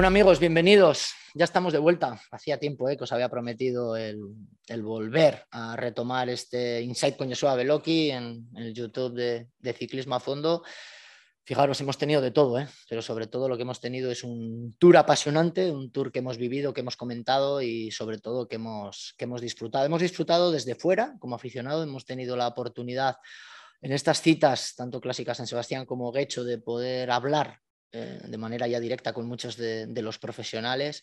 Bueno amigos, bienvenidos. Ya estamos de vuelta. Hacía tiempo eh, que os había prometido el, volver a retomar este Insight con Joshua Beloki en, el YouTube de, de Ciclismo a Fondo. Fijaros, hemos tenido de todo, ¿eh? pero sobre todo lo que hemos tenido es un tour apasionante, un tour que hemos vivido, que hemos comentado y sobre todo que hemos, que hemos disfrutado. Hemos disfrutado desde fuera, como aficionado, hemos tenido la oportunidad en estas citas, tanto clásicas San Sebastián como Guecho, de poder hablar eh, de manera ya directa con muchos de, los profesionales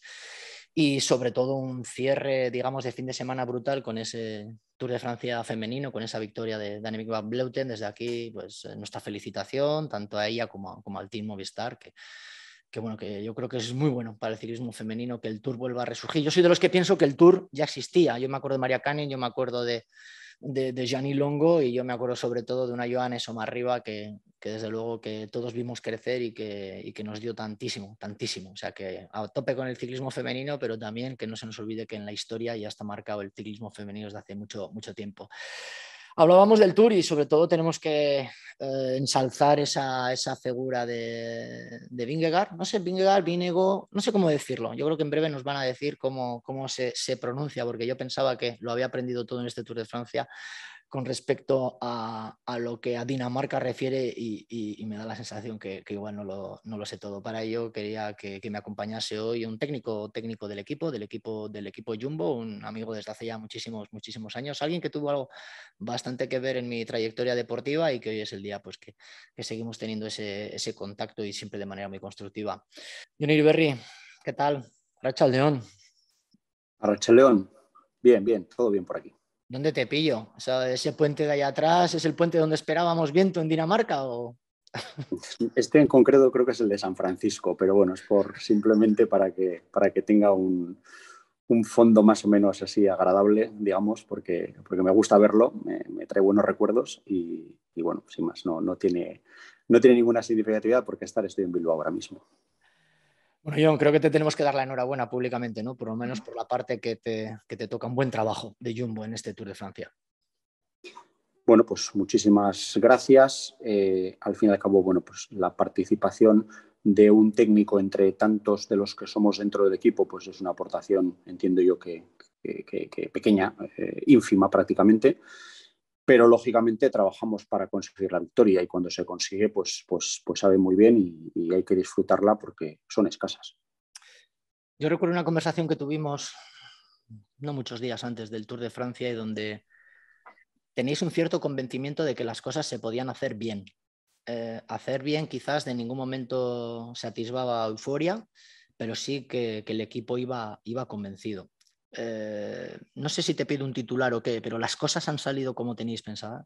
y sobre todo un cierre, digamos, de fin de semana brutal con ese Tour de Francia femenino, con esa victoria de Daniel Van Bleuten. Desde aquí, pues nuestra felicitación tanto a ella como, como al Team Movistar, que, que bueno, que yo creo que es muy bueno para el ciclismo femenino que el Tour vuelva a resurgir. Yo soy de los que pienso que el Tour ya existía. Yo me acuerdo de María Canin, yo me acuerdo de, de, de Gianni Longo y yo me acuerdo sobre todo de una Joanes o arriba que, que desde luego que todos vimos crecer y que, y que, nos dio tantísimo, tantísimo. O sea que a tope con el ciclismo femenino, pero también que no se nos olvide que en la historia ya está marcado el ciclismo femenino desde hace mucho, mucho tiempo. Hablábamos del Tour y sobre todo tenemos que eh, ensalzar esa, esa figura de, de. No sé, Vingegaard, Vinego, no sé cómo decirlo. Yo creo que en breve nos van a decir cómo, cómo se, se, pronuncia, porque yo pensaba que lo había aprendido todo en este Tour de Francia con respecto a, lo que a Dinamarca refiere y, me da la sensación que, igual no lo, sé todo. Para ello quería que, me acompañase hoy un técnico técnico del equipo, del equipo, del equipo Jumbo, un amigo desde hace ya muchísimos, muchísimos años, alguien que tuvo algo bastante que ver en mi trayectoria deportiva y que hoy es el día pues, que, seguimos teniendo ese, contacto y siempre de manera muy constructiva. Johnny Berry, ¿qué tal? Racha León. Racha León, bien, bien, todo bien por aquí. ¿Dónde te pillo? O sea, ¿Ese puente de allá atrás es el puente donde esperábamos viento en Dinamarca? O... Este en concreto creo que es el de San Francisco, pero bueno, es por simplemente para que, para que tenga un, un fondo más o menos así agradable, digamos, porque, porque me gusta verlo, me, me trae buenos recuerdos y, y, bueno, sin más, no, no, tiene, no tiene ninguna significatividad porque estar estoy en Bilbao ahora mismo. Bueno, John, creo que te tenemos que dar la enhorabuena públicamente, ¿no? Por lo menos por la parte que te, que te toca un buen trabajo de Jumbo en este Tour de Francia. Bueno, pues muchísimas gracias. Eh, al fin y al cabo, bueno, pues la participación de un técnico entre tantos de los que somos dentro del equipo, pues es una aportación, entiendo yo, que, que, que, que pequeña, eh, ínfima prácticamente pero lógicamente trabajamos para conseguir la victoria y cuando se consigue, pues, pues, pues sabe muy bien y, hay que disfrutarla porque son escasas. Yo recuerdo una conversación que tuvimos no muchos días antes del Tour de Francia y donde tenéis un cierto convencimiento de que las cosas se podían hacer bien. Eh, hacer bien quizás de ningún momento se atisbaba euforia, pero sí que, que el equipo iba, iba convencido. Eh, no sé si te pido un titular o qué, pero las cosas han salido como tenéis pensadas.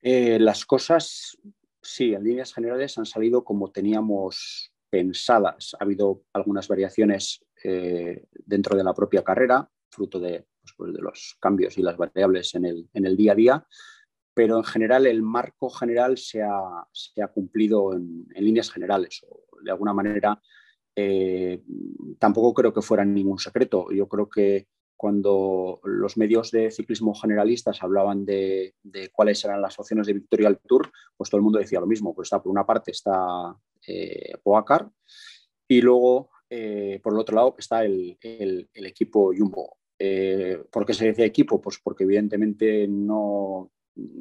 Eh, las cosas, sí, en líneas generales han salido como teníamos pensadas. Ha habido algunas variaciones eh, dentro de la propia carrera, fruto de, pues, de, los cambios y las variables en el, día a día, pero en general el marco general se ha, se ha cumplido en, en líneas generales. O de alguna manera eh, tampoco creo que fuera ningún secreto. Yo creo que cuando los medios de ciclismo generalistas hablaban de, cuáles eran las opciones de victoria al Tour, pues todo el mundo decía lo mismo. Pues está por una parte está eh, Poacar y luego eh, por el otro lado está el, equipo Jumbo. Eh, ¿Por qué se decía equipo? Pues porque evidentemente no,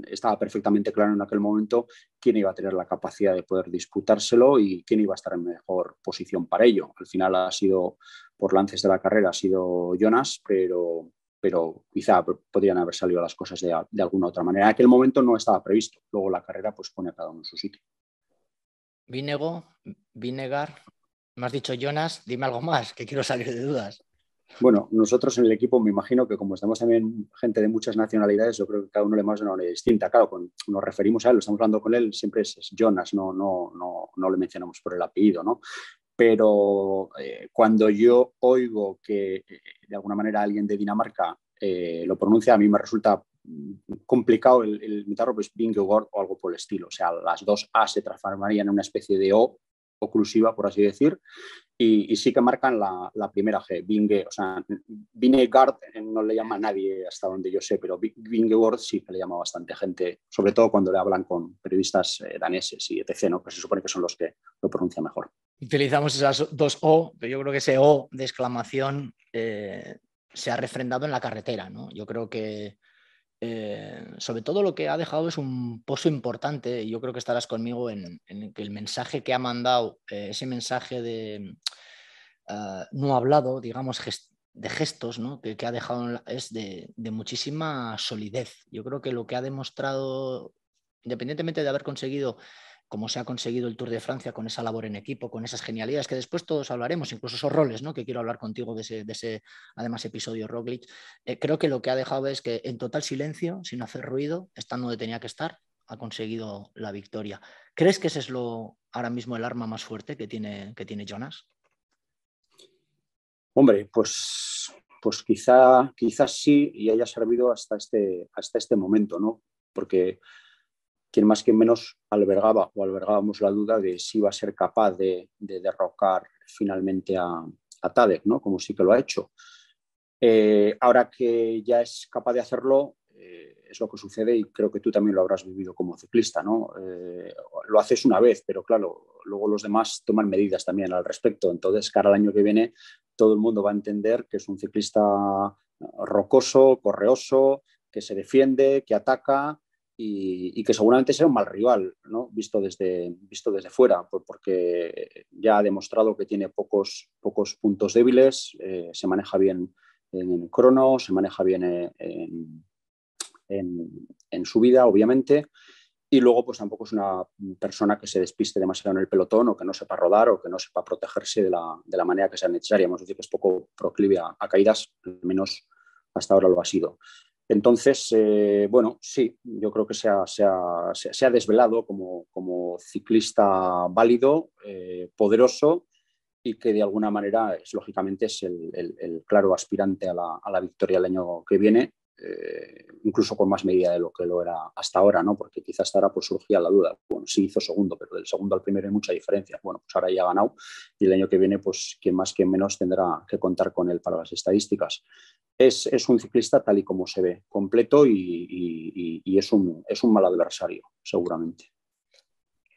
estaba perfectamente claro en aquel momento quién iba a tener la capacidad de poder disputárselo y quién iba a estar en mejor posición para ello. Al final ha sido, por lances de la carrera, ha sido Jonas, pero, pero quizá podrían haber salido las cosas de, alguna otra manera. En aquel momento no estaba previsto. Luego la carrera pues pone a cada uno en su sitio. Vinego, Vinegar. Me has dicho Jonas, dime algo más, que quiero salir de dudas. Bueno, nosotros en el equipo me imagino que como estamos también gente de muchas nacionalidades, yo creo que cada uno le más una manera distinta. Claro, cuando nos referimos a él, estamos hablando con él, siempre es, Jonas, no, no, no, no le mencionamos por el apellido, ¿no? Pero eh, cuando yo oigo que eh, de alguna manera alguien de Dinamarca eh, lo pronuncia, a mí me resulta complicado el, el imitarlo, pues o algo por el estilo. O sea, las dos A se transformarían en una especie de O oclusiva, por así decir, y, sí que marcan la, primera G, Vinge, o sea, Vingegaard no le llama a nadie hasta donde yo sé, pero Vingegaard sí que le llama a bastante gente, sobre todo cuando le hablan con periodistas eh, daneses y etc., ¿no? que se supone que son los que lo pronuncian mejor. Utilizamos esas dos O, pero yo creo que ese O de exclamación eh, se ha refrendado en la carretera, ¿no? Yo creo que eh, sobre todo lo que ha dejado es un pozo importante, y yo creo que estarás conmigo en, que el mensaje que ha mandado, eh, ese mensaje de ah, no hablado, digamos, de gestos, ¿no? que, ha dejado es de, de, muchísima solidez. Yo creo que lo que ha demostrado, independientemente de haber conseguido como se ha conseguido el Tour de Francia con esa labor en equipo, con esas genialidades que después todos hablaremos, incluso esos roles, ¿no? que quiero hablar contigo de ese, además episodio Roglic, eh, creo que lo que ha dejado es que en total silencio, sin hacer ruido, estando donde tenía que estar, ha conseguido la victoria. ¿Crees que ese es lo ahora mismo el arma más fuerte que tiene, que tiene Jonas? Hombre, pues, pues quizá, quizás sí y haya servido hasta este, hasta este momento, ¿no? Porque quien más que menos albergaba o albergábamos la duda de si iba a ser capaz de, derrocar finalmente a, a Tadek, ¿no? como sí que lo ha hecho. Eh, ahora que ya es capaz de hacerlo, eh, es lo que sucede y creo que tú también lo habrás vivido como ciclista. ¿no? Eh, lo haces una vez, pero claro, luego los demás toman medidas también al respecto. Entonces, cara al año que viene, todo el mundo va a entender que es un ciclista rocoso, correoso, que se defiende, que ataca y, que seguramente sea un mal rival, ¿no? visto, desde, visto desde fuera, porque ya ha demostrado que tiene pocos, pocos puntos débiles, eh, se maneja bien en crono, se maneja bien en, en, su vida, obviamente, y luego pues tampoco es una persona que se despiste demasiado en el pelotón o que no sepa rodar o que no sepa protegerse de la, de la manera que sea necesaria. Hemos dicho que es poco proclive a, a caídas, al menos hasta ahora lo ha sido. Entonces, eh, bueno, sí, yo creo que se ha, desvelado como, ciclista válido, eh, poderoso y que de alguna manera es lógicamente es el, claro aspirante a la, victoria el año que viene eh, incluso con más medida de lo que lo era hasta ahora, ¿no? porque quizás hasta ahora pues, surgía la duda, bueno, sí hizo segundo, pero del segundo al primero hay mucha diferencia. Bueno, pues ahora ya ha ganado y el año que viene, pues quien más, quien menos tendrá que contar con él para las estadísticas. Es, un ciclista tal y como se ve, completo y, es, un, es un mal adversario, seguramente.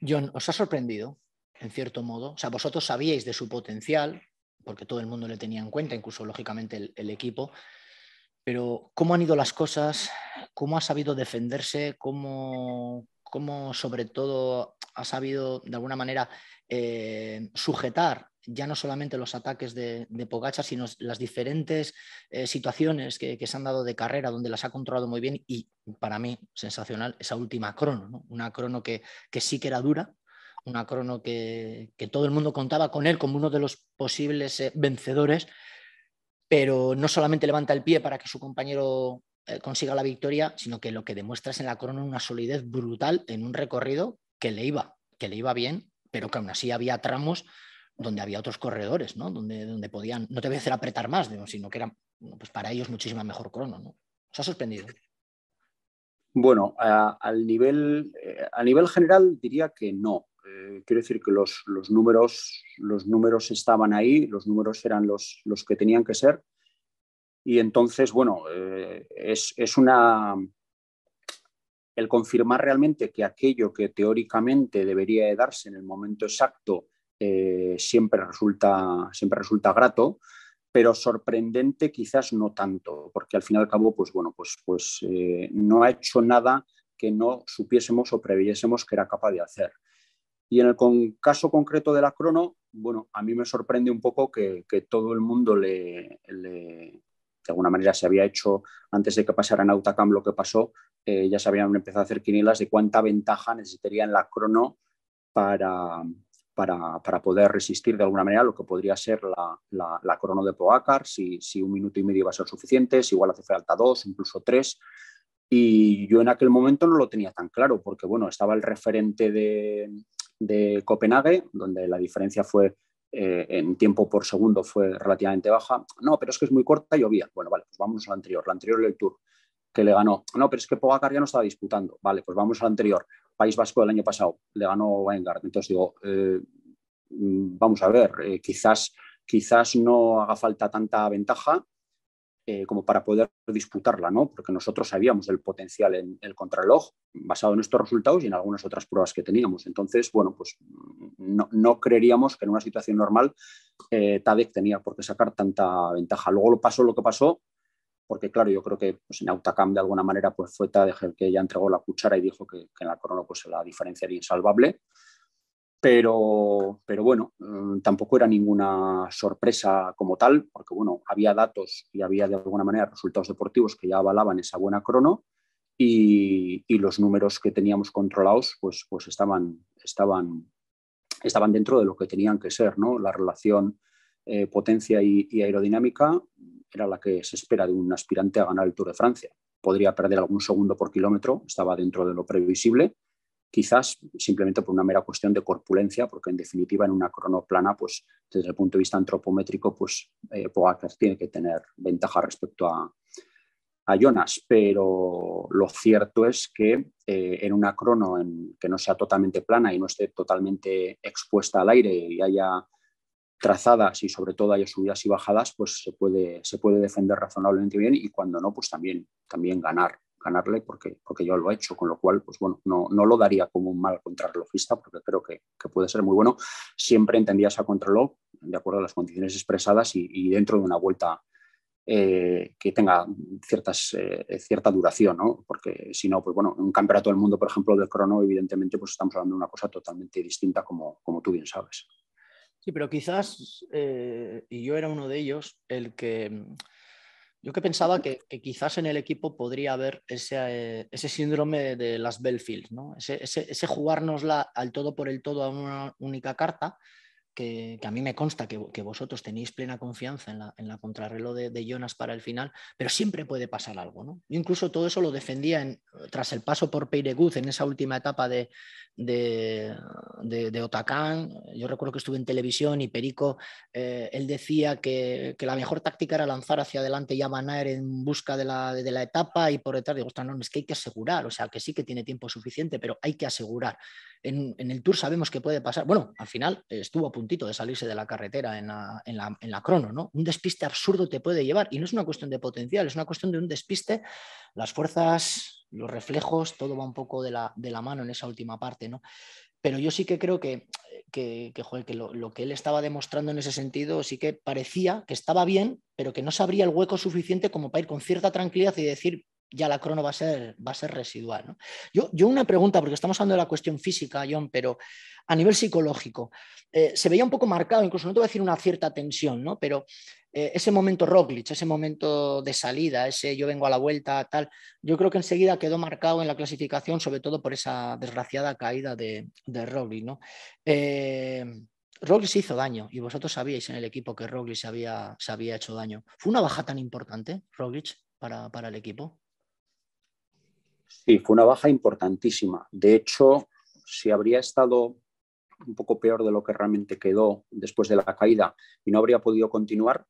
John, ¿os ha sorprendido, en cierto modo? O sea, vosotros sabíais de su potencial, porque todo el mundo le tenía en cuenta, incluso lógicamente el, el equipo, pero cómo han ido las cosas, cómo ha sabido defenderse, cómo, cómo sobre todo ha sabido de alguna manera eh, sujetar ya no solamente los ataques de, de Pogacha, sino las diferentes eh, situaciones que, se han dado de carrera, donde las ha controlado muy bien y para mí sensacional esa última crono, una crono que, sí que era dura, una crono que, todo el mundo contaba con él como uno de los posibles eh, vencedores pero no solamente levanta el pie para que su compañero eh, consiga la victoria, sino que lo que demuestra es en la corona una solidez brutal en un recorrido que le iba, que le iba bien, pero que aún así había tramos donde había otros corredores, ¿no? Donde, donde podían, no te voy a hacer apretar más, sino que era pues para ellos muchísima mejor crono, ¿no? ¿Os ha sorprendido? Bueno, al nivel, eh, a nivel general diría que no. Eh, quiero decir que los, números, los números estaban ahí, los números eran los, los que tenían que ser. Y entonces, bueno, eh, es, una... El confirmar realmente que aquello que teóricamente debería de darse en el momento exacto eh, siempre, resulta, siempre resulta grato, pero sorprendente quizás no tanto, porque al fin y al cabo, pues bueno, pues, pues no ha hecho nada que no supiésemos o previésemos que era capaz de hacer. Y en el caso concreto de la crono, bueno, a mí me sorprende un poco que, todo el mundo le, de alguna manera se había hecho, antes de que pasara en Autacam lo que pasó, eh, ya se habían empezado a hacer quinielas de cuánta ventaja necesitaría en la crono para, para, poder resistir de alguna manera lo que podría ser la, la, crono de Pogacar, si, un minuto y medio va a ser suficiente, si igual hace falta dos, incluso tres. Y yo en aquel momento no lo tenía tan claro, porque bueno, estaba el referente de, Copenhague, donde la diferencia fue eh, en tiempo por segundo fue relativamente baja. No, pero es que es muy corta llovía. Bueno, vale, pues vamos al anterior. La anterior del Tour, que le ganó. No, pero es que Pogacar ya no estaba disputando. Vale, pues vamos al anterior. País Vasco del año pasado, le ganó Weingart. Entonces digo, eh, mm, vamos a ver, eh, quizás, quizás no haga falta tanta ventaja eh, como para poder disputarla, ¿no? Porque nosotros sabíamos el potencial en el contrarreloj basado en estos resultados y en algunas otras pruebas que teníamos. Entonces, bueno, pues no, no creeríamos que en una situación normal Tadek tenía por qué sacar tanta ventaja. Luego lo pasó lo que pasó, porque claro, yo creo que pues, en Autocam de alguna manera pues fue Tadek el que ya entregó la cuchara y dijo que, en la corona pues la diferencia era insalvable. Pero, pero bueno, mm, tampoco era ninguna sorpresa como tal, porque bueno, había datos y había de alguna manera resultados deportivos que ya avalaban esa buena crono y, los números que teníamos controlados pues, pues estaban, estaban, estaban dentro de lo que tenían que ser, ¿no? La relación eh, potencia y, aerodinámica era la que se espera de un aspirante a ganar el Tour de Francia. Podría perder algún segundo por kilómetro, estaba dentro de lo previsible, quizás simplemente por una mera cuestión de corpulencia, porque en definitiva en una cronoplana, pues desde el punto de vista antropométrico, pues eh, Pogacar tiene que tener ventaja respecto a, a Jonas, pero lo cierto es que eh, en una crono que no sea totalmente plana y no esté totalmente expuesta al aire y haya trazadas y sobre todo haya subidas y bajadas, pues se puede, se puede defender razonablemente bien y cuando no, pues también, también ganar ganarle porque, porque yo lo he hecho, con lo cual, pues bueno, no, no lo daría como un mal contrarrelojista porque creo que, que, puede ser muy bueno. Siempre entendía esa contrarreloj de acuerdo a las condiciones expresadas y, dentro de una vuelta eh, que tenga ciertas, eh, cierta duración, ¿no? Porque si no, pues bueno, en un campeonato del mundo, por ejemplo, del crono, evidentemente, pues estamos hablando de una cosa totalmente distinta, como, como tú bien sabes. Sí, pero quizás, eh, y yo era uno de ellos, el que yo que pensaba que, quizás en el equipo podría haber ese, eh, ese síndrome de las Belfield, ¿no? ese, ese, jugárnosla al todo por el todo a una única carta que, a mí me consta que, vosotros tenéis plena confianza en la, en la contrarreloj de, Jonas para el final, pero siempre puede pasar algo. ¿no? Yo incluso todo eso lo defendía en, tras el paso por Peireguz en esa última etapa de, de, de, Otacán. Yo recuerdo que estuve en televisión y Perico, eh, él decía que, la mejor táctica era lanzar hacia adelante y a Manaer en busca de la, de la etapa y por detrás digo, no, es que hay que asegurar, o sea, que sí que tiene tiempo suficiente, pero hay que asegurar. En, en el Tour sabemos que puede pasar, bueno, al final estuvo a puntito de salirse de la carretera en la, en la, en la crono, ¿no? Un despiste absurdo te puede llevar y no es una cuestión de potencial, es una cuestión de un despiste, las fuerzas los reflejos, todo va un poco de la, de la mano en esa última parte, ¿no? Pero yo sí que creo que, que, lo, que él estaba demostrando en ese sentido sí que parecía que estaba bien, pero que no se abría el hueco suficiente como para ir con cierta tranquilidad y decir, ya la crono va a ser, va a ser residual. Yo, yo, una pregunta, porque estamos hablando de la cuestión física, John, pero a nivel psicológico, eh, se veía un poco marcado, incluso no te voy a decir una cierta tensión, ¿no? pero eh, ese momento Roglic, ese momento de salida, ese yo vengo a la vuelta, tal, yo creo que enseguida quedó marcado en la clasificación, sobre todo por esa desgraciada caída de, de Roglic. ¿no? Eh, hizo daño y vosotros sabíais en el equipo que Roglic se había, se había hecho daño. ¿Fue una baja tan importante, Roglic, para, para el equipo? Sí, fue una baja importantísima. De hecho, si habría estado un poco peor de lo que realmente quedó después de la caída y no habría podido continuar,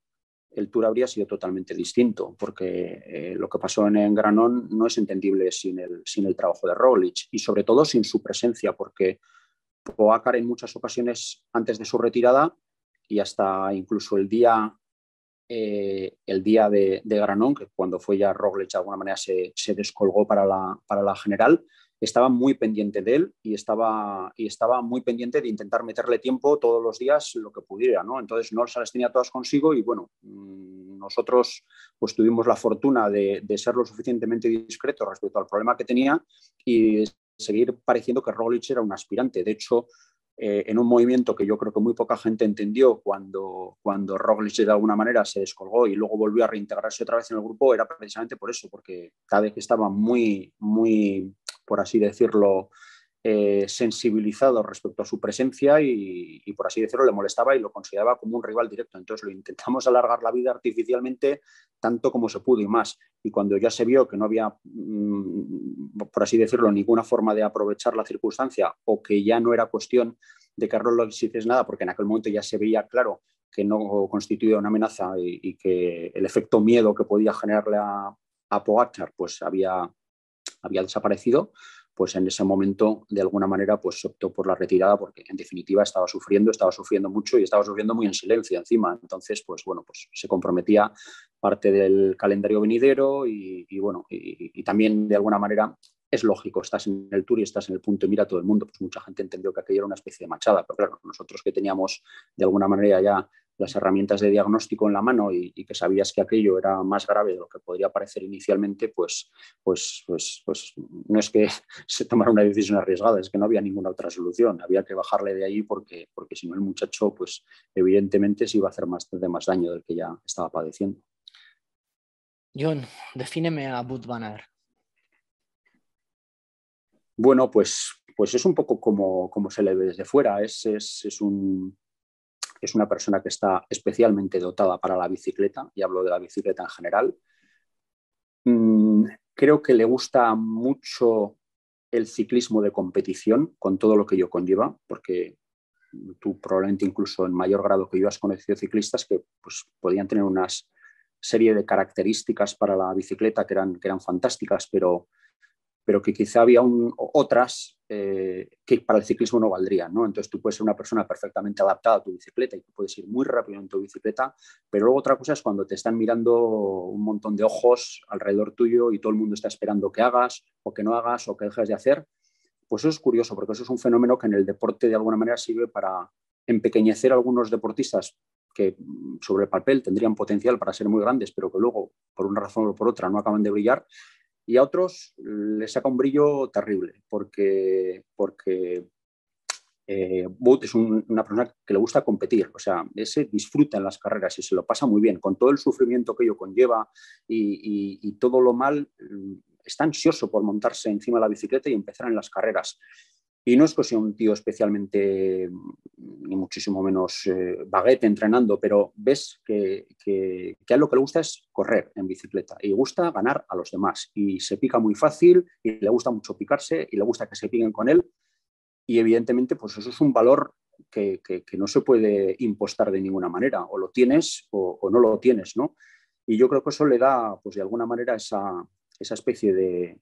el tour habría sido totalmente distinto, porque eh, lo que pasó en, Granón no es entendible sin el, trabajo de Roglic y sobre todo sin su presencia, porque Poacar en muchas ocasiones antes de su retirada y hasta incluso el día, eh, el día de, Granón, que cuando fue ya Roglic de alguna manera se, descolgó para la general, estaba muy pendiente de él y estaba, y estaba muy pendiente de intentar meterle tiempo todos los días lo que pudiera, ¿no? Entonces no se las tenía todas consigo y bueno, mm, nosotros pues tuvimos la fortuna de, ser lo suficientemente discretos respecto al problema que tenía y seguir pareciendo que Roglic era un aspirante. De hecho, eh, en un movimiento que yo creo que muy poca gente entendió cuando, cuando Roglic de alguna manera se descolgó y luego volvió a reintegrarse otra vez en el grupo, era precisamente por eso, porque cada vez que estaba muy, muy por así decirlo, eh, sensibilizado respecto a su presencia y, por así decirlo, le molestaba y lo consideraba como un rival directo. Entonces lo intentamos alargar la vida artificialmente tanto como se pudo y más. Y cuando ya se vio que no había, mm, por así decirlo, ninguna forma de aprovechar la circunstancia o que ya no era cuestión de que Arnold hiciese nada, porque en aquel momento ya se veía claro que no constituía una amenaza y, que el efecto miedo que podía generarle a, a pues había, había desaparecido, pues en ese momento, de alguna manera, pues optó por la retirada porque en definitiva estaba sufriendo, estaba sufriendo mucho y estaba sufriendo muy en silencio encima. Entonces, pues bueno, pues se comprometía parte del calendario venidero y, bueno, y, también de alguna manera es lógico, estás en el tour y estás en el punto y mira todo el mundo, pues mucha gente entendió que aquello era una especie de machada, pero claro, nosotros que teníamos de alguna manera ya las herramientas de diagnóstico en la mano y, que sabías que aquello era más grave de lo que podría parecer inicialmente, pues, pues, pues, pues no es que se tomara una decisión arriesgada, es que no había ninguna otra solución. Había que bajarle de ahí porque, porque si no el muchacho, pues evidentemente se iba a hacer más, de más daño del que ya estaba padeciendo. John, defíneme a Bud Banner. Bueno, pues, pues es un poco como, como se le ve desde fuera. Es, es, es un, es una persona que está especialmente dotada para la bicicleta, y hablo de la bicicleta en general. Mm, creo que le gusta mucho el ciclismo de competición, con todo lo que ello conlleva, porque tú probablemente incluso en mayor grado que yo has conocido ciclistas que pues, podían tener una serie de características para la bicicleta que eran, que eran fantásticas, pero pero que quizá había otras eh, que para el ciclismo no valdrían. ¿no? Entonces tú puedes ser una persona perfectamente adaptada a tu bicicleta y puedes ir muy rápido en tu bicicleta, pero luego otra cosa es cuando te están mirando un montón de ojos alrededor tuyo y todo el mundo está esperando que hagas o que no hagas o que dejes de hacer. Pues eso es curioso, porque eso es un fenómeno que en el deporte de alguna manera sirve para empequeñecer a algunos deportistas que sobre el papel tendrían potencial para ser muy grandes, pero que luego, por una razón o por otra, no acaban de brillar y a otros les saca un brillo terrible, porque, porque eh, es una persona que le gusta competir, o sea, ese disfruta en las carreras y se lo pasa muy bien, con todo el sufrimiento que ello conlleva y, todo lo mal, mm, está ansioso por montarse encima de la bicicleta y empezar en las carreras. Y no es que sea un tío especialmente, mm, ni muchísimo menos eh, baguete entrenando, pero ves que, a lo que le gusta es correr en bicicleta y gusta ganar a los demás. Y se pica muy fácil y le gusta mucho picarse y le gusta que se piquen con él. Y evidentemente, pues eso es un valor que, que no se puede impostar de ninguna manera. O lo tienes o, o, no lo tienes, ¿no? Y yo creo que eso le da, pues de alguna manera, esa, esa especie de,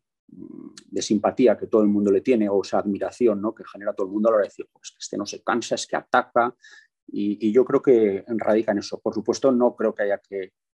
de simpatía que todo el mundo le tiene o esa admiración ¿no? que genera todo el mundo a la hora de decir, pues que este no se cansa, es que ataca. Y, y yo creo que radica en eso. Por supuesto, no creo que haya que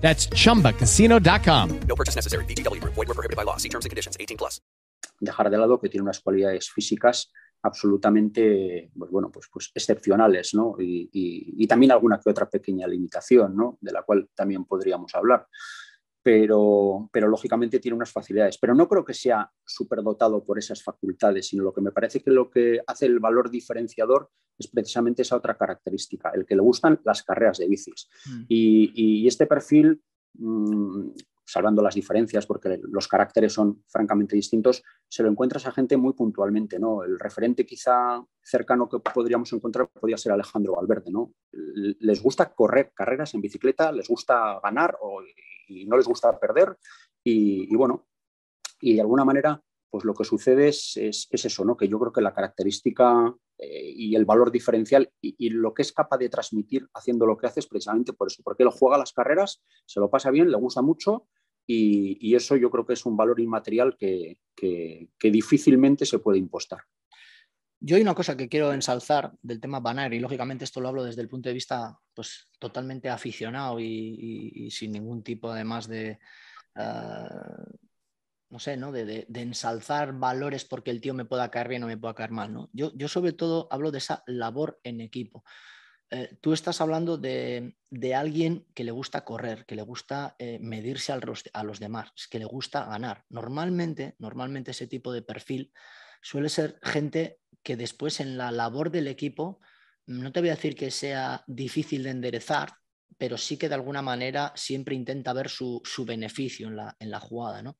That's chumbacasino.com. No purchase necessary. prohibited by law. See terms and conditions 18 Dejar de lado que tiene unas cualidades físicas absolutamente, pues bueno, pues, pues excepcionales, ¿no? Y, y, también alguna que otra pequeña limitación, ¿no? De la cual también podríamos hablar. Pero, pero, lógicamente tiene unas facilidades. Pero no creo que sea superdotado por esas facultades, sino lo que me parece que lo que hace el valor diferenciador es precisamente esa otra característica, el que le gustan las carreras de bicis. Mm. Y, este perfil, mm, salvando las diferencias, porque los caracteres son francamente distintos, se lo encuentras a gente muy puntualmente. ¿no? El referente quizá cercano que podríamos encontrar podría ser Alejandro Valverde. ¿no? Les gusta correr carreras en bicicleta, les gusta ganar y no les gusta perder. Y, bueno, y de alguna manera pues lo que sucede es, eso, ¿no? que yo creo que la característica eh, y el valor diferencial y, lo que es capaz de transmitir haciendo lo que hace es precisamente por eso, porque él juega las carreras, se lo pasa bien, le gusta mucho y, eso yo creo que es un valor inmaterial que, difícilmente se puede impostar. Yo hay una cosa que quiero ensalzar del tema Banner y lógicamente esto lo hablo desde el punto de vista pues, totalmente aficionado y, sin ningún tipo además de... Ah, no sé, ¿no? De, ensalzar valores porque el tío me pueda caer bien o me pueda caer mal, ¿no? Yo, yo sobre todo hablo de esa labor en equipo. eh, tú estás hablando de, alguien que le gusta correr, que le gusta eh, medirse a los demás, que le gusta ganar. Normalmente, normalmente ese tipo de perfil suele ser gente que después en la labor del equipo, no te voy a decir que sea difícil de enderezar, pero sí que de alguna manera siempre intenta ver su, beneficio en la, en la jugada. ¿no?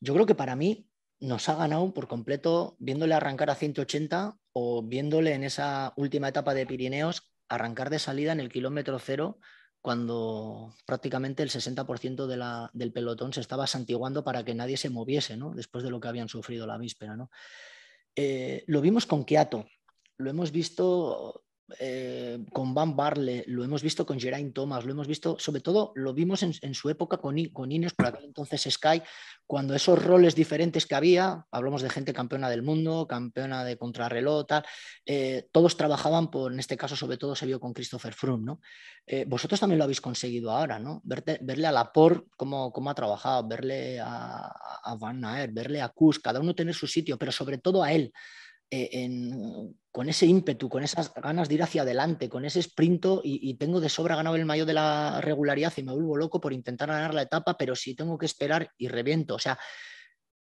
Yo creo que para mí nos ha ganado por completo viéndole arrancar a 180 o viéndole en esa última etapa de Pirineos arrancar de salida en el kilómetro cero cuando prácticamente el 60% de la, del pelotón se estaba santiguando para que nadie se moviese, ¿no? después de lo que habían sufrido la víspera. ¿no? Eh, lo vimos con Kiato, lo hemos visto eh, con Van Barle, lo hemos visto con Geraint Thomas, lo hemos visto, sobre todo lo vimos en, su época con, con Ines, por aquel entonces Sky, cuando esos roles diferentes que había, hablamos de gente campeona del mundo, campeona de contrarreloj, tal, eh, todos trabajaban por, en este caso sobre todo se vio con Christopher Froome, ¿no? Eh, vosotros también lo habéis conseguido ahora, ¿no? verle a Laporte cómo, cómo ha trabajado, verle a, a Van Aert, verle a Kuss, cada uno tener su sitio, pero sobre todo a él. Eh, con ese ímpetu, con esas ganas de ir hacia adelante, con ese sprinto y, tengo de sobra ganado el mayor de la regularidad y me vuelvo loco por intentar ganar la etapa, pero si tengo que esperar y reviento. O sea,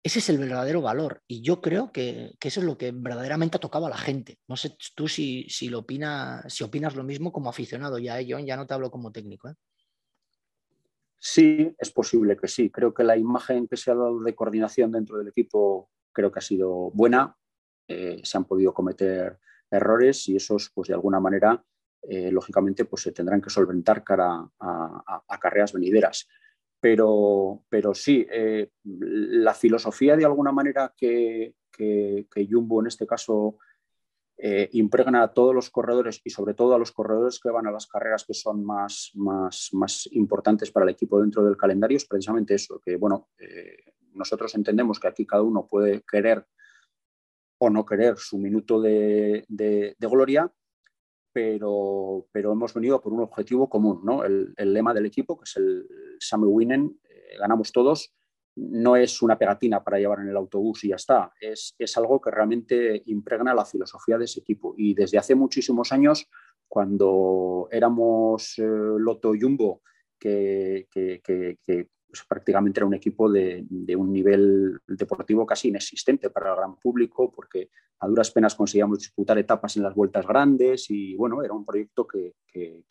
ese es el verdadero valor y yo creo que, eso es lo que verdaderamente ha tocado a la gente. No sé tú si, lo opina, si opinas lo mismo como aficionado ya, ¿eh? ya no te hablo como técnico. ¿eh? Sí, es posible que sí. Creo que la imagen que se ha dado de coordinación dentro del equipo creo que ha sido buena. Eh, se han podido cometer errores y esos, pues de alguna manera, eh, lógicamente, pues se tendrán que solventar cara a, carreras venideras. Pero, pero sí, eh, la filosofía de alguna manera que, que, Jumbo en este caso impregna a todos los corredores y sobre todo a los corredores que van a las carreras que son más, más, más importantes para el equipo dentro del calendario es precisamente eso, que bueno, nosotros entendemos que aquí cada uno puede querer o no querer su minuto de, gloria, pero, pero, hemos venido por un objetivo común, ¿no? el, lema del equipo, que es el Summer Winnen, eh, ganamos todos, no es una pegatina para llevar en el autobús y ya está, es, es, algo que realmente impregna la filosofía de ese equipo. Y desde hace muchísimos años, cuando éramos eh, Loto Jumbo, que, prácticamente era un equipo de, un nivel deportivo casi inexistente para el gran público, porque a duras penas conseguíamos disputar etapas en las vueltas grandes y bueno, era un proyecto que,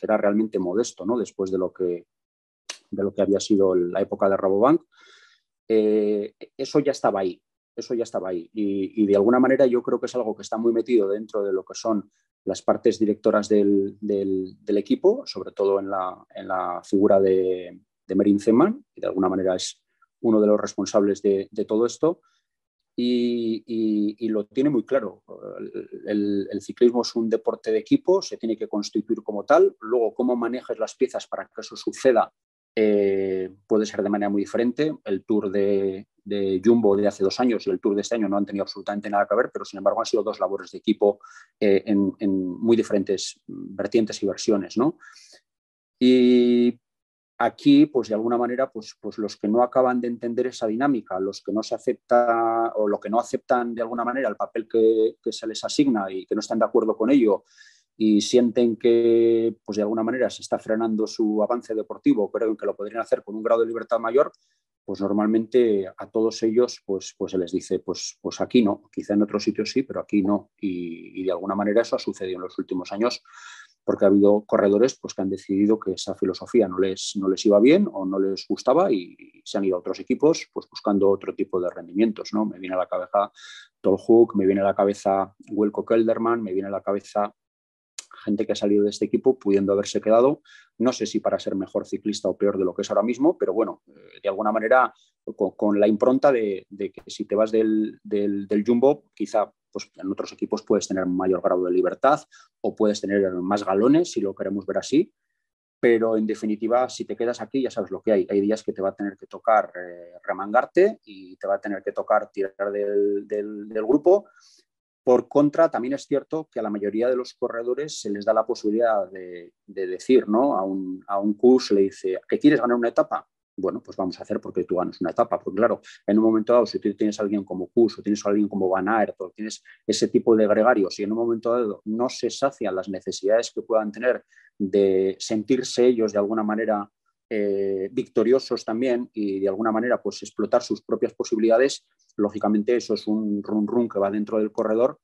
era realmente modesto, ¿no? Después de lo que, de lo que había sido la época de Rabobank. Eh, eso ya estaba ahí, eso ya estaba ahí. Y, de alguna manera yo creo que es algo que está muy metido dentro de lo que son las partes directoras del, equipo, sobre todo en la, en la figura de, de Merin Zeman, que de alguna manera es uno de los responsables de, todo esto, y, lo tiene muy claro. El, ciclismo es un deporte de equipo, se tiene que constituir como tal. Luego, cómo manejas las piezas para que eso suceda eh, puede ser de manera muy diferente. El Tour de, Jumbo de hace dos años y el Tour de este año no han tenido absolutamente nada que ver, pero sin embargo han sido dos labores de equipo eh, en, en, muy diferentes vertientes y versiones. ¿no? Y Aquí, pues de alguna manera, pues, pues los que no acaban de entender esa dinámica, los que no se acepta o lo que no aceptan de alguna manera el papel que, se les asigna y que no están de acuerdo con ello y sienten que, pues de alguna manera se está frenando su avance deportivo, creo que lo podrían hacer con un grado de libertad mayor, pues normalmente a todos ellos pues, pues se les dice, pues, pues aquí no, quizá en otros sitios sí, pero aquí no. Y, y de alguna manera eso ha sucedido en los últimos años porque ha habido corredores pues, que han decidido que esa filosofía no les, no les iba bien o no les gustaba y, se han ido a otros equipos pues, buscando otro tipo de rendimientos. ¿no? Me viene a la cabeza Tolhook, me viene a la cabeza Wilco Kelderman, me viene a la cabeza gente que ha salido de este equipo pudiendo haberse quedado, no sé si para ser mejor ciclista o peor de lo que es ahora mismo, pero bueno, eh, de alguna manera con, la impronta de, que si te vas del, del, del Jumbo, quizá pues en otros equipos puedes tener mayor grado de libertad o puedes tener más galones, si lo queremos ver así. Pero en definitiva, si te quedas aquí, ya sabes lo que hay. Hay días que te va a tener que tocar eh, remangarte y te va a tener que tocar tirar del, del, grupo. Por contra, también es cierto que a la mayoría de los corredores se les da la posibilidad de, de decir ¿no? a un, a un le dice, ¿que quieres ganar una etapa? Bueno, pues vamos a hacer porque tú ganas una etapa. Porque claro, en un momento dado, si tú tienes a alguien como Kus o tienes a alguien como Van Aert o tienes ese tipo de gregarios y en un momento dado no se sacian las necesidades que puedan tener de sentirse ellos de alguna manera eh, victoriosos también y de alguna manera pues explotar sus propias posibilidades, lógicamente eso es un run run que va dentro del corredor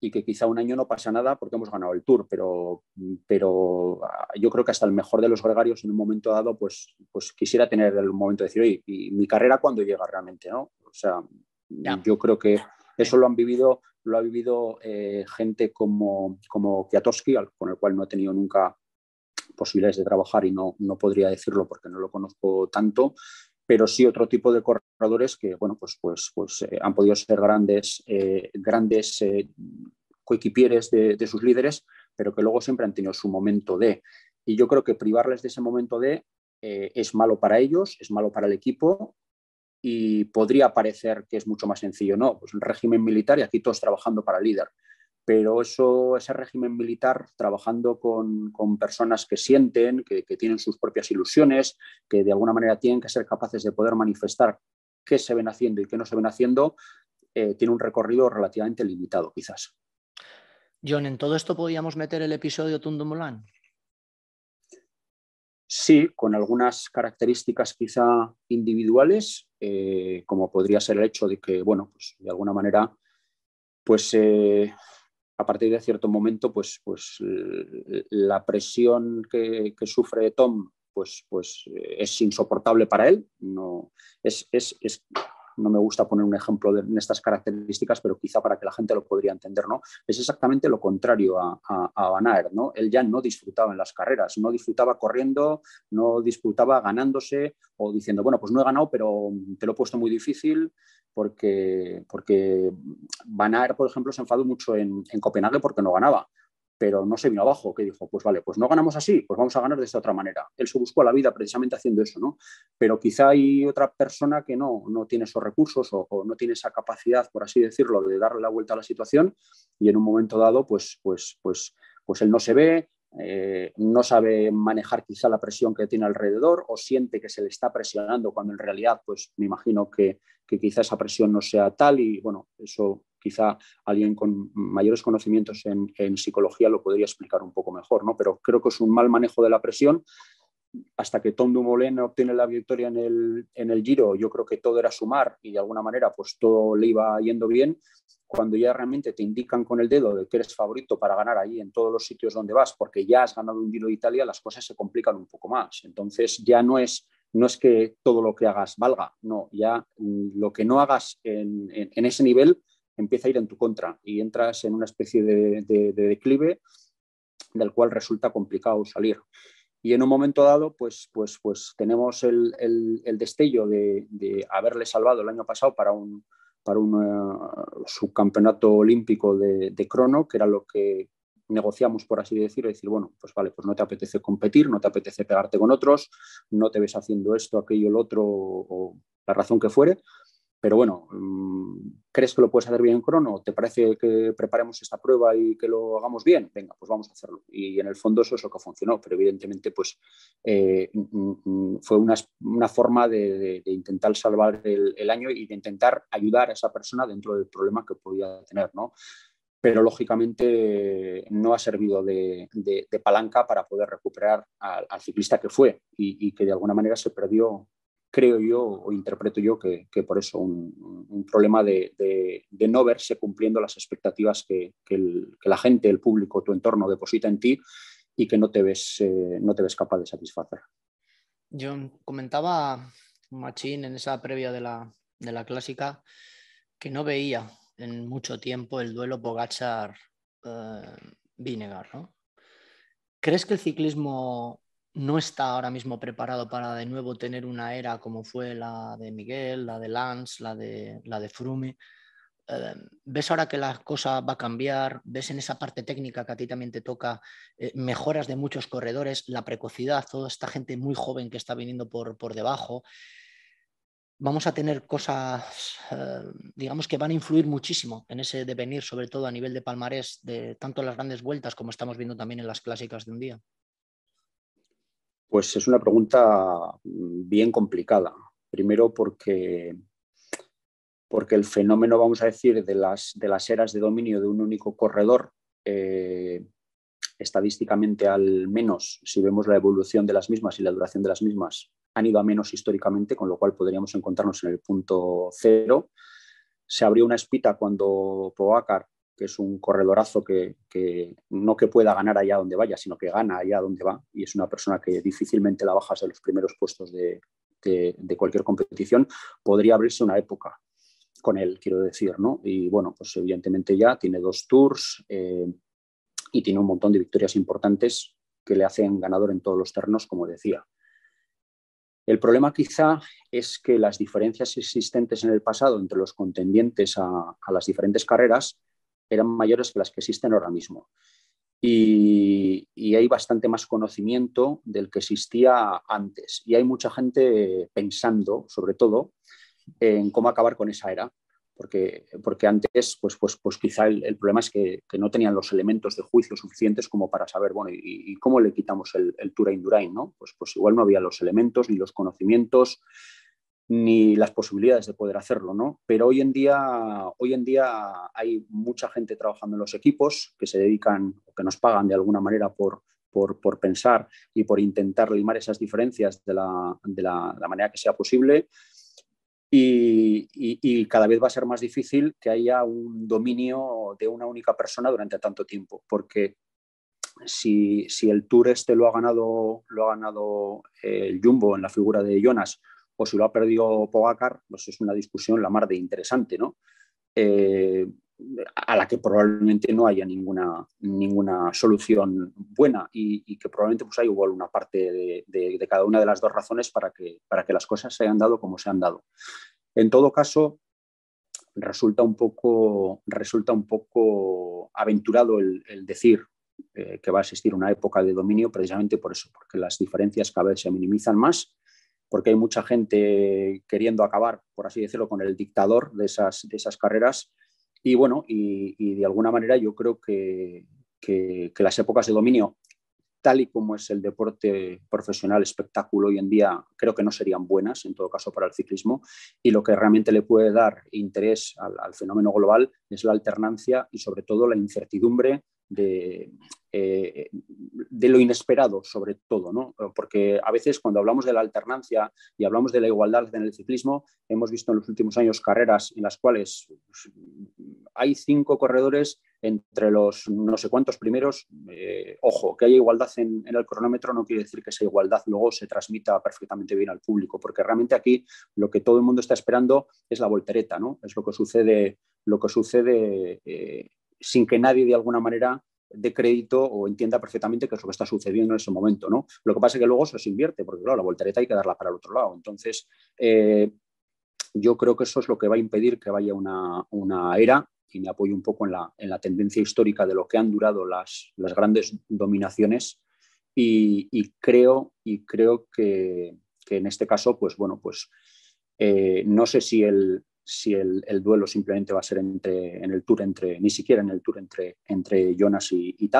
y que quizá un año no pasa nada porque hemos ganado el Tour, pero, pero ah, yo creo que hasta el mejor de los gregarios en un momento dado, pues, pues quisiera tener el momento de decir, oye, ¿y mi carrera cuando llega realmente? ¿no? O sea, yo creo que eso lo han vivido, lo ha vivido eh, gente como, como Kwiatkowski, con el cual no he tenido nunca posibilidades de trabajar y no, no podría decirlo porque no lo conozco tanto, pero sí otro tipo de corredores que, bueno, pues, pues, pues eh, han podido ser grandes, eh, grandes eh, coequipieres de, sus líderes, pero que luego siempre han tenido su momento de. Y yo creo que privarles de ese momento de es malo para ellos, es malo para el equipo y podría parecer que es mucho más sencillo. No, pues un régimen militar y aquí todos trabajando para el líder pero eso, ese régimen militar, trabajando con, personas que sienten, que, tienen sus propias ilusiones, que de alguna manera tienen que ser capaces de poder manifestar qué se ven haciendo y qué no se ven haciendo, eh, tiene un recorrido relativamente limitado, quizás. John, ¿en todo esto podíamos meter el episodio Tundumolán? Sí, con algunas características quizá individuales, eh, como podría ser el hecho de que, bueno, pues de alguna manera, pues eh, a partir de cierto momento, pues, pues la presión que, sufre Tom pues, pues es insoportable para él. No, es, no me gusta poner un ejemplo de, en estas características, pero quizá para que la gente lo podría entender, ¿no? Es exactamente lo contrario a, a, Van ¿no? Él ya no disfrutaba en las carreras, no disfrutaba corriendo, no disfrutaba ganándose o diciendo, bueno, pues no he ganado, pero te lo he puesto muy difícil, porque, porque Van por ejemplo, se enfadó mucho en, Copenhague porque no ganaba, pero no se vino abajo, que dijo, pues vale, pues no ganamos así, pues vamos a ganar de esta otra manera. Él se buscó la vida precisamente haciendo eso, ¿no? Pero quizá hay otra persona que no, no tiene esos recursos o, no tiene esa capacidad, por así decirlo, de darle la vuelta a la situación y en un momento dado, pues, pues, pues, pues él no se ve, eh, no sabe manejar quizá la presión que tiene alrededor o siente que se le está presionando cuando en realidad, pues me imagino que, quizá esa presión no sea tal y bueno, eso quizá alguien con mayores conocimientos en, psicología lo podría explicar un poco mejor, ¿no? Pero creo que es un mal manejo de la presión hasta que Tom Dumoulin obtiene la victoria en el, en el Giro, yo creo que todo era sumar y de alguna manera pues todo le iba yendo bien. Cuando ya realmente te indican con el dedo de que eres favorito para ganar ahí en todos los sitios donde vas, porque ya has ganado un Giro de Italia, las cosas se complican un poco más. Entonces ya no es, no es que todo lo que hagas valga, no, ya lo que no hagas en, en, ese nivel empieza a ir en tu contra y entras en una especie de, de declive del cual resulta complicado salir. Y en un momento dado, pues, pues, pues tenemos el, destello de, haberle salvado el año pasado para un, para un eh, subcampeonato olímpico de, crono, que era lo que negociamos, por así decirlo, y decir, bueno, pues vale, pues no te apetece competir, no te apetece pegarte con otros, no te ves haciendo esto, aquello, lo otro, o la razón que fuere, pero bueno, mm, ¿crees que lo puedes hacer bien en crono? ¿Te parece que preparemos esta prueba y que lo hagamos bien? Venga, pues vamos a hacerlo. Y en el fondo eso es lo que funcionó, pero evidentemente pues eh, mm, mm, fue una, forma de, intentar salvar el, año y de intentar ayudar a esa persona dentro del problema que podía tener, ¿no? Pero lógicamente no ha servido de, palanca para poder recuperar al, ciclista que fue y que de alguna manera se perdió creo yo o interpreto yo que, por eso un, problema de, no verse cumpliendo las expectativas que, la gente, el público, tu entorno deposita en ti y que no te ves, eh, no te ves capaz de satisfacer. Yo comentaba Machín en esa previa de la, clásica que no veía en mucho tiempo el duelo Pogachar-Vinegar. Eh, ¿Crees que el ciclismo no está ahora mismo preparado para de nuevo tener una era como fue la de Miguel, la de Lance, la de, la de Frume. Eh, ¿Ves ahora que la cosa va a cambiar? ¿Ves en esa parte técnica que a ti también te toca eh, mejoras de muchos corredores, la precocidad, toda esta gente muy joven que está viniendo por, por debajo? Vamos a tener cosas, eh, digamos, que van a influir muchísimo en ese devenir, sobre todo a nivel de palmarés, de tanto las grandes vueltas como estamos viendo también en las clásicas de un día. Pues es una pregunta bien complicada. Primero porque, porque el fenómeno, vamos a decir, de las, de las eras de dominio de un único corredor, eh, estadísticamente al menos, si vemos la evolución de las mismas y la duración de las mismas, han ido a menos históricamente, con lo cual podríamos encontrarnos en el punto cero. Se abrió una espita cuando Pogacar que es un corredorazo que, no que pueda ganar allá donde vaya, sino que gana allá donde va y es una persona que difícilmente la bajas de los primeros puestos de, cualquier competición, podría abrirse una época con él, quiero decir, ¿no? Y bueno, pues evidentemente ya tiene dos tours eh, y tiene un montón de victorias importantes que le hacen ganador en todos los terrenos, como decía. El problema quizá es que las diferencias existentes en el pasado entre los contendientes a las diferentes carreras eran mayores que las que existen ahora mismo. Y, hay bastante más conocimiento del que existía antes. Y hay mucha gente pensando, sobre todo, en cómo acabar con esa era. Porque, porque antes, pues, pues, pues quizá el, problema es que, no tenían los elementos de juicio suficientes como para saber, bueno, ¿y, cómo le quitamos el, el Tour Indurain? ¿no? Pues, pues igual no había los elementos ni los conocimientos ni las posibilidades de poder hacerlo, ¿no? Pero hoy en día, hoy en día hay mucha gente trabajando en los equipos que se dedican o que nos pagan de alguna manera por, por, pensar y por intentar limar esas diferencias de la, de la, manera que sea posible. Y, y, cada vez va a ser más difícil que haya un dominio de una única persona durante tanto tiempo, porque si, si el Tour este lo ha ganado, lo ha ganado el Jumbo en la figura de Jonas, o si lo ha perdido Pogacar, pues es una discusión la mar de interesante, ¿no? Eh, a la que probablemente no haya ninguna, ninguna solución buena y, que probablemente pues hay igual una parte de, cada una de las dos razones para que, para que las cosas se hayan dado como se han dado. En todo caso, resulta un poco, resulta un poco aventurado el, decir eh, que va a existir una época de dominio precisamente por eso, porque las diferencias cada vez se minimizan más porque hay mucha gente queriendo acabar, por así decirlo, con el dictador de esas, de esas carreras. Y bueno, y, de alguna manera yo creo que, que, las épocas de dominio, tal y como es el deporte profesional espectáculo hoy en día, creo que no serían buenas en todo caso para el ciclismo. Y lo que realmente le puede dar interés al, al fenómeno global es la alternancia y sobre todo la incertidumbre de, eh, de lo inesperado, sobre todo, ¿no? Porque a veces cuando hablamos de la alternancia y hablamos de la igualdad en el ciclismo, hemos visto en los últimos años carreras en las cuales pues, hay cinco corredores entre los no sé cuántos primeros. Eh, ojo, que haya igualdad en, el cronómetro no quiere decir que esa igualdad luego se transmita perfectamente bien al público, porque realmente aquí lo que todo el mundo está esperando es la voltereta, ¿no? Es lo que sucede, lo que sucede eh, sin que nadie de alguna manera de crédito o entienda perfectamente qué es lo que está sucediendo en ese momento. ¿no? Lo que pasa es que luego se invierte, porque claro, la voltereta hay que darla para el otro lado. Entonces, eh, yo creo que eso es lo que va a impedir que vaya una, era, y me apoyo un poco en la, en la, tendencia histórica de lo que han durado las, las grandes dominaciones, y, creo, y creo que, en este caso, pues bueno, pues eh, no sé si el, si el, duelo simplemente va a ser entre, en el tour entre, ni siquiera en el tour entre, entre Jonas y, y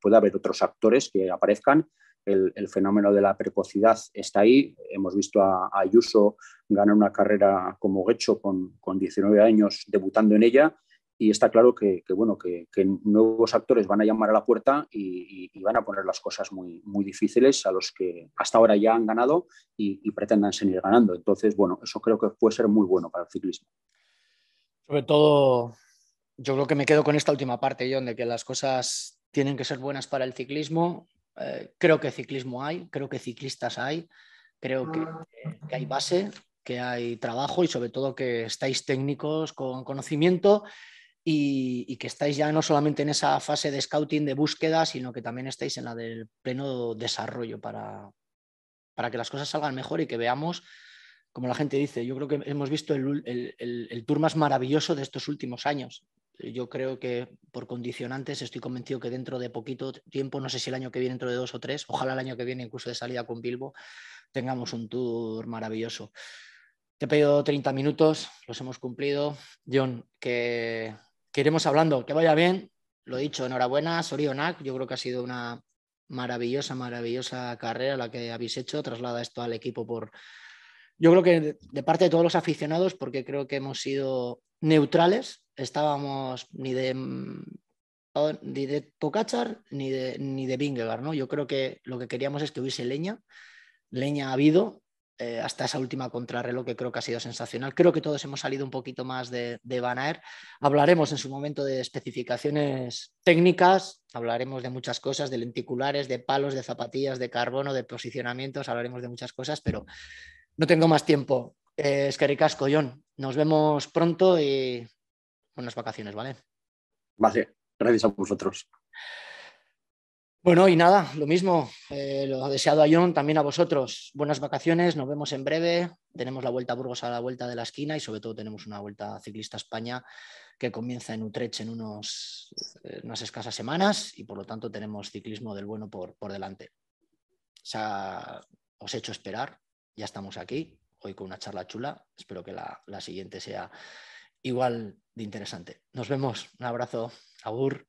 Puede haber otros actores que aparezcan. El, fenómeno de la precocidad está ahí. Hemos visto a, Ayuso ganar una carrera como Gecho con, con 19 años debutando en ella y está claro que, bueno, que, nuevos actores van a llamar a la puerta y, van a poner las cosas muy, muy difíciles a los que hasta ahora ya han ganado y, pretendan seguir ganando. Entonces, bueno, eso creo que puede ser muy bueno para el ciclismo. Sobre todo, yo creo que me quedo con esta última parte, John, de que las cosas tienen que ser buenas para el ciclismo. Eh, creo que ciclismo hay, creo que ciclistas hay, creo que, que hay base, que hay trabajo y sobre todo que estáis técnicos con conocimiento y, que estáis ya no solamente en esa fase de scouting, de búsqueda, sino que también estáis en la del pleno desarrollo para, para que las cosas salgan mejor y que veamos, como la gente dice, yo creo que hemos visto el, el, tour más maravilloso de estos últimos años. Yo creo que por condicionantes estoy convencido que dentro de poquito tiempo, no sé si el año que viene, dentro de dos o tres, ojalá el año que viene, incluso de salida con Bilbo, tengamos un tour maravilloso. Te he pedido 30 minutos, los hemos cumplido. John, que que iremos hablando. Que vaya bien. Lo dicho, enhorabuena, Sorionak. Yo creo que ha sido una, maravillosa, maravillosa carrera la que habéis hecho. Traslada esto al equipo por, yo creo que de parte de todos los aficionados, porque creo que hemos sido neutrales, estábamos ni de, mm, ni de ni de, ni de Vingegaard, ¿no? Yo creo que lo que queríamos es que hubiese leña, leña ha habido, eh, hasta esa última contrarreloj que creo que ha sido sensacional. Creo que todos hemos salido un poquito más de, de Van. Hablaremos en su momento de especificaciones técnicas, hablaremos de muchas cosas, de lenticulares, de palos, de zapatillas, de carbono, de posicionamientos, hablaremos de muchas cosas, pero no tengo más tiempo. Eh, es que ricasco, John. Nos vemos pronto y buenas vacaciones, ¿vale? Vale, gracias a vosotros. Bueno, y nada, lo mismo, eh, lo deseado a John, también a vosotros. Buenas vacaciones, nos vemos en breve. Tenemos la vuelta a Burgos a la vuelta de la esquina y sobre todo tenemos una vuelta ciclista a España que comienza en Utrecht en unos, eh, unas escasas semanas y por lo tanto tenemos ciclismo del bueno por, por delante. O sea, os he hecho esperar, ya estamos aquí, hoy con una charla chula. Espero que la, la siguiente sea igual de interesante. Nos vemos, un abrazo, agur.